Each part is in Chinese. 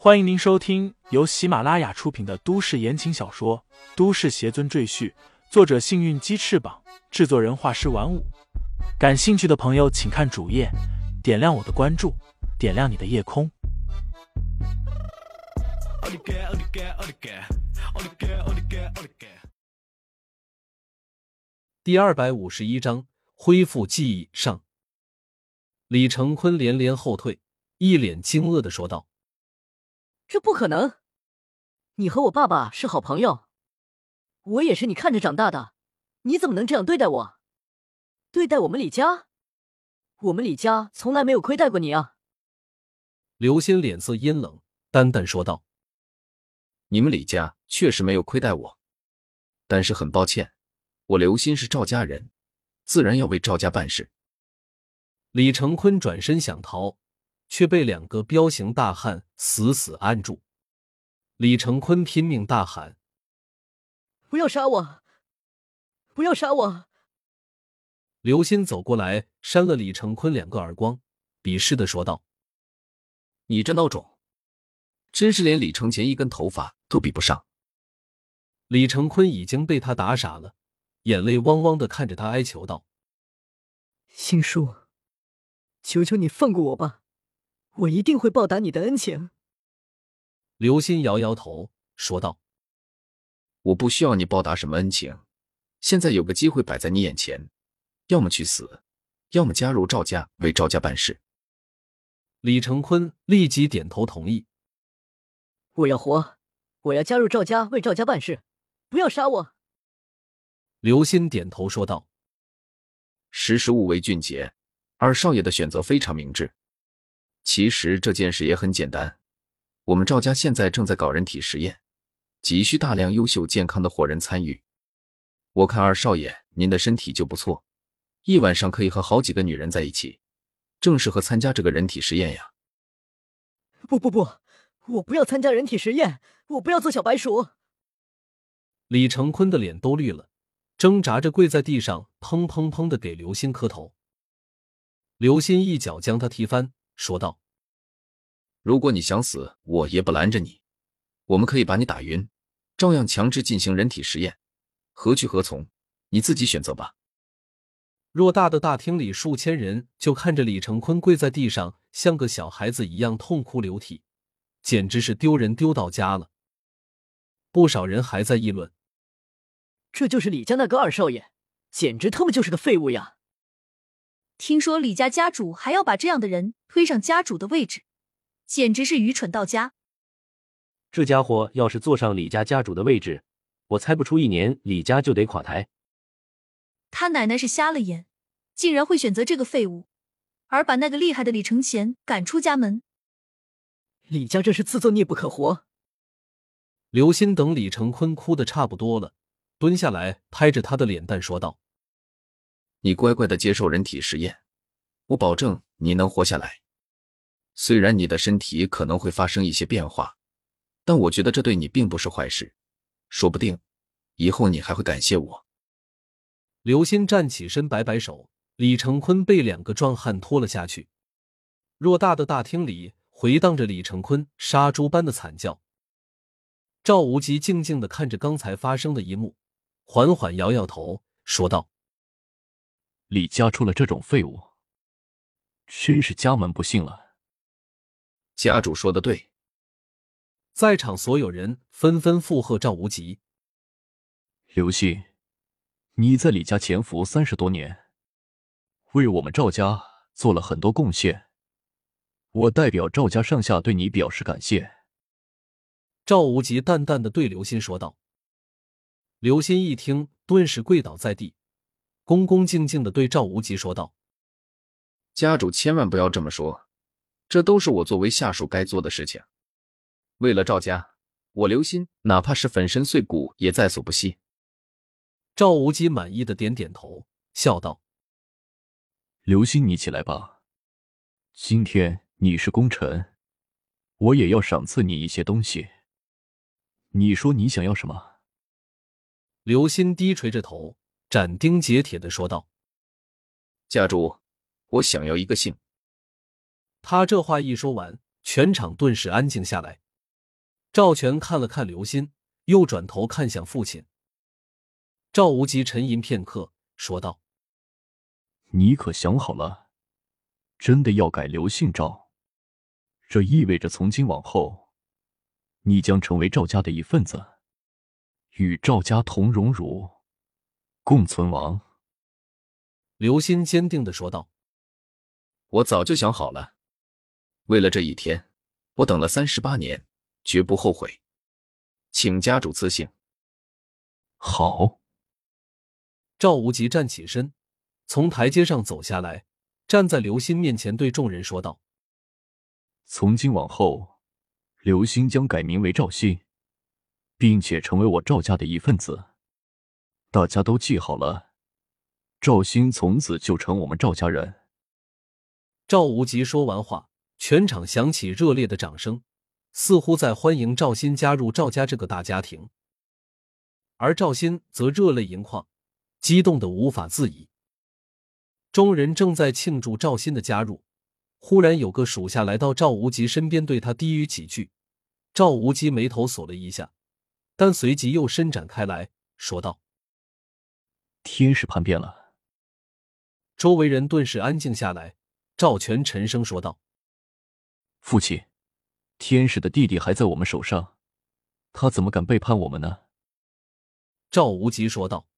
欢迎您收听由喜马拉雅出品的都市言情小说《都市邪尊赘婿》，作者：幸运鸡翅膀，制作人：画师玩五。感兴趣的朋友，请看主页，点亮我的关注，点亮你的夜空。第二百五十一章恢复记忆上。李成坤连连后退，一脸惊愕的说道。这不可能！你和我爸爸是好朋友，我也是你看着长大的，你怎么能这样对待我？对待我们李家？我们李家从来没有亏待过你啊！刘鑫脸色阴冷，淡淡说道：“你们李家确实没有亏待我，但是很抱歉，我刘鑫是赵家人，自然要为赵家办事。”李成坤转身想逃。却被两个彪形大汉死死按住。李成坤拼命大喊：“不要杀我！不要杀我！”刘鑫走过来，扇了李成坤两个耳光，鄙视的说道：“你这孬种，真是连李承前一根头发都比不上。”李成坤已经被他打傻了，眼泪汪汪的看着他，哀求道：“星叔，求求你放过我吧！”我一定会报答你的恩情。刘鑫摇摇头，说道：“我不需要你报答什么恩情。现在有个机会摆在你眼前，要么去死，要么加入赵家为赵家办事。”李成坤立即点头同意：“我要活，我要加入赵家为赵家办事，不要杀我。”刘鑫点头说道：“识时务为俊杰，二少爷的选择非常明智。”其实这件事也很简单，我们赵家现在正在搞人体实验，急需大量优秀健康的活人参与。我看二少爷您的身体就不错，一晚上可以和好几个女人在一起，正适合参加这个人体实验呀。不不不，我不要参加人体实验，我不要做小白鼠。李成坤的脸都绿了，挣扎着跪在地上，砰砰砰的给刘鑫磕头。刘鑫一脚将他踢翻。说道：“如果你想死，我也不拦着你。我们可以把你打晕，照样强制进行人体实验。何去何从，你自己选择吧。”偌大的大厅里，数千人就看着李成坤跪在地上，像个小孩子一样痛哭流涕，简直是丢人丢到家了。不少人还在议论：“这就是李家那个二少爷，简直他妈就是个废物呀！”听说李家家主还要把这样的人推上家主的位置，简直是愚蠢到家。这家伙要是坐上李家家主的位置，我猜不出一年李家就得垮台。他奶奶是瞎了眼，竟然会选择这个废物，而把那个厉害的李承前赶出家门。李家这是自作孽不可活。刘鑫等李成坤哭的差不多了，蹲下来拍着他的脸蛋说道。你乖乖的接受人体实验，我保证你能活下来。虽然你的身体可能会发生一些变化，但我觉得这对你并不是坏事，说不定以后你还会感谢我。刘鑫站起身，摆摆手，李成坤被两个壮汉拖了下去。偌大的大厅里回荡着李成坤杀猪般的惨叫。赵无极静静的看着刚才发生的一幕，缓缓摇摇头，说道。李家出了这种废物，真是家门不幸了。家主说的对，在场所有人纷纷附和赵无极。刘鑫，你在李家潜伏三十多年，为我们赵家做了很多贡献，我代表赵家上下对你表示感谢。赵无极淡淡的对刘鑫说道。刘鑫一听，顿时跪倒在地。恭恭敬敬的对赵无极说道：“家主千万不要这么说，这都是我作为下属该做的事情。为了赵家，我刘鑫哪怕是粉身碎骨也在所不惜。”赵无极满意的点点头，笑道：“刘鑫，你起来吧。今天你是功臣，我也要赏赐你一些东西。你说你想要什么？”刘鑫低垂着头。斩钉截铁的说道：“家主，我想要一个姓。”他这话一说完，全场顿时安静下来，赵全看了看刘鑫，又转头看向父亲。赵无极沉吟片刻，说道：“你可想好了，真的要改刘姓赵？这意味着从今往后，你将成为赵家的一份子，与赵家同荣辱，共存亡。”刘鑫坚定的说道：“我早就想好了，为了这一天，我等了三十八年，绝不后悔。请家主赐姓。”好。赵无极站起身，从台阶上走下来，站在刘鑫面前，对众人说道：“从今往后，刘鑫将改名为赵鑫，并且成为我赵家的一份子。大家都记好了，赵鑫从此就成我们赵家人。”赵无极说完话，全场响起热烈的掌声，似乎在欢迎赵鑫加入赵家这个大家庭，而赵鑫则热泪盈眶。激动的无法自已。众人正在庆祝赵鑫的加入，忽然有个属下来到赵无极身边，对他低语几句。赵无极眉头锁了一下，但随即又伸展开来说道：“天使叛变了。”周围人顿时安静下来。赵全沉声说道：“父亲，天使的弟弟还在我们手上，他怎么敢背叛我们呢？”赵无极说道。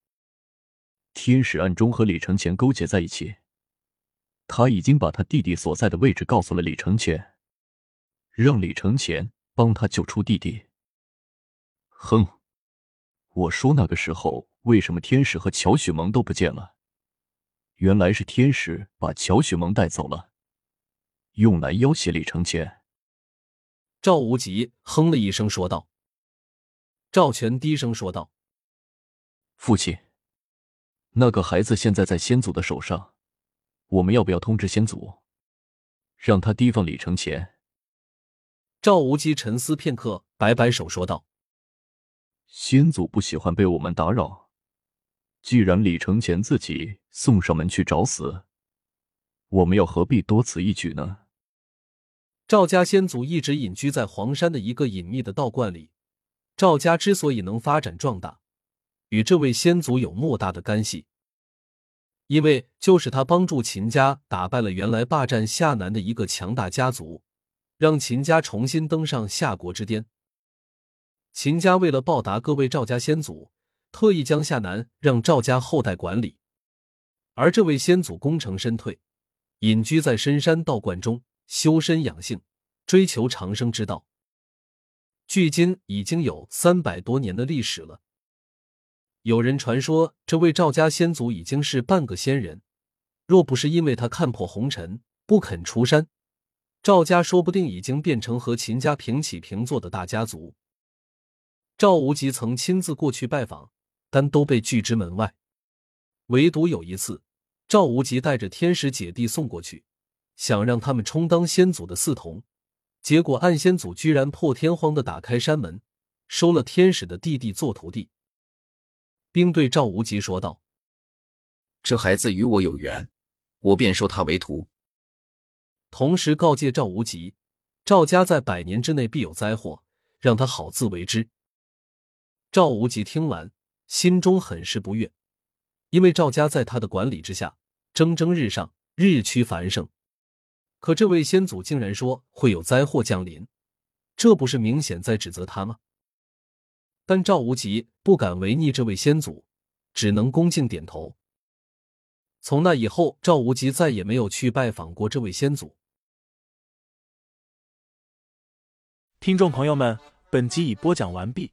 天使暗中和李承前勾结在一起，他已经把他弟弟所在的位置告诉了李承前，让李承前帮他救出弟弟。哼，我说那个时候为什么天使和乔雪萌都不见了？原来是天使把乔雪萌带走了，用来要挟李承前。赵无极哼了一声说道。赵全低声说道：“父亲。”那个孩子现在在先祖的手上，我们要不要通知先祖，让他提防李承前？赵无极沉思片刻，摆摆手说道：“先祖不喜欢被我们打扰。既然李承前自己送上门去找死，我们要何必多此一举呢？”赵家先祖一直隐居在黄山的一个隐秘的道观里。赵家之所以能发展壮大。与这位先祖有莫大的干系，因为就是他帮助秦家打败了原来霸占夏南的一个强大家族，让秦家重新登上夏国之巅。秦家为了报答各位赵家先祖，特意将夏南让赵家后代管理，而这位先祖功成身退，隐居在深山道观中修身养性，追求长生之道。距今已经有三百多年的历史了。有人传说，这位赵家先祖已经是半个仙人。若不是因为他看破红尘，不肯出山，赵家说不定已经变成和秦家平起平坐的大家族。赵无极曾亲自过去拜访，但都被拒之门外。唯独有一次，赵无极带着天使姐弟送过去，想让他们充当先祖的嗣童，结果暗先祖居然破天荒的打开山门，收了天使的弟弟做徒弟。并对赵无极说道：“这孩子与我有缘，我便收他为徒。”同时告诫赵无极，赵家在百年之内必有灾祸，让他好自为之。赵无极听完，心中很是不悦，因为赵家在他的管理之下蒸蒸日上，日趋繁盛。可这位先祖竟然说会有灾祸降临，这不是明显在指责他吗？但赵无极不敢违逆这位先祖，只能恭敬点头。从那以后，赵无极再也没有去拜访过这位先祖。听众朋友们，本集已播讲完毕，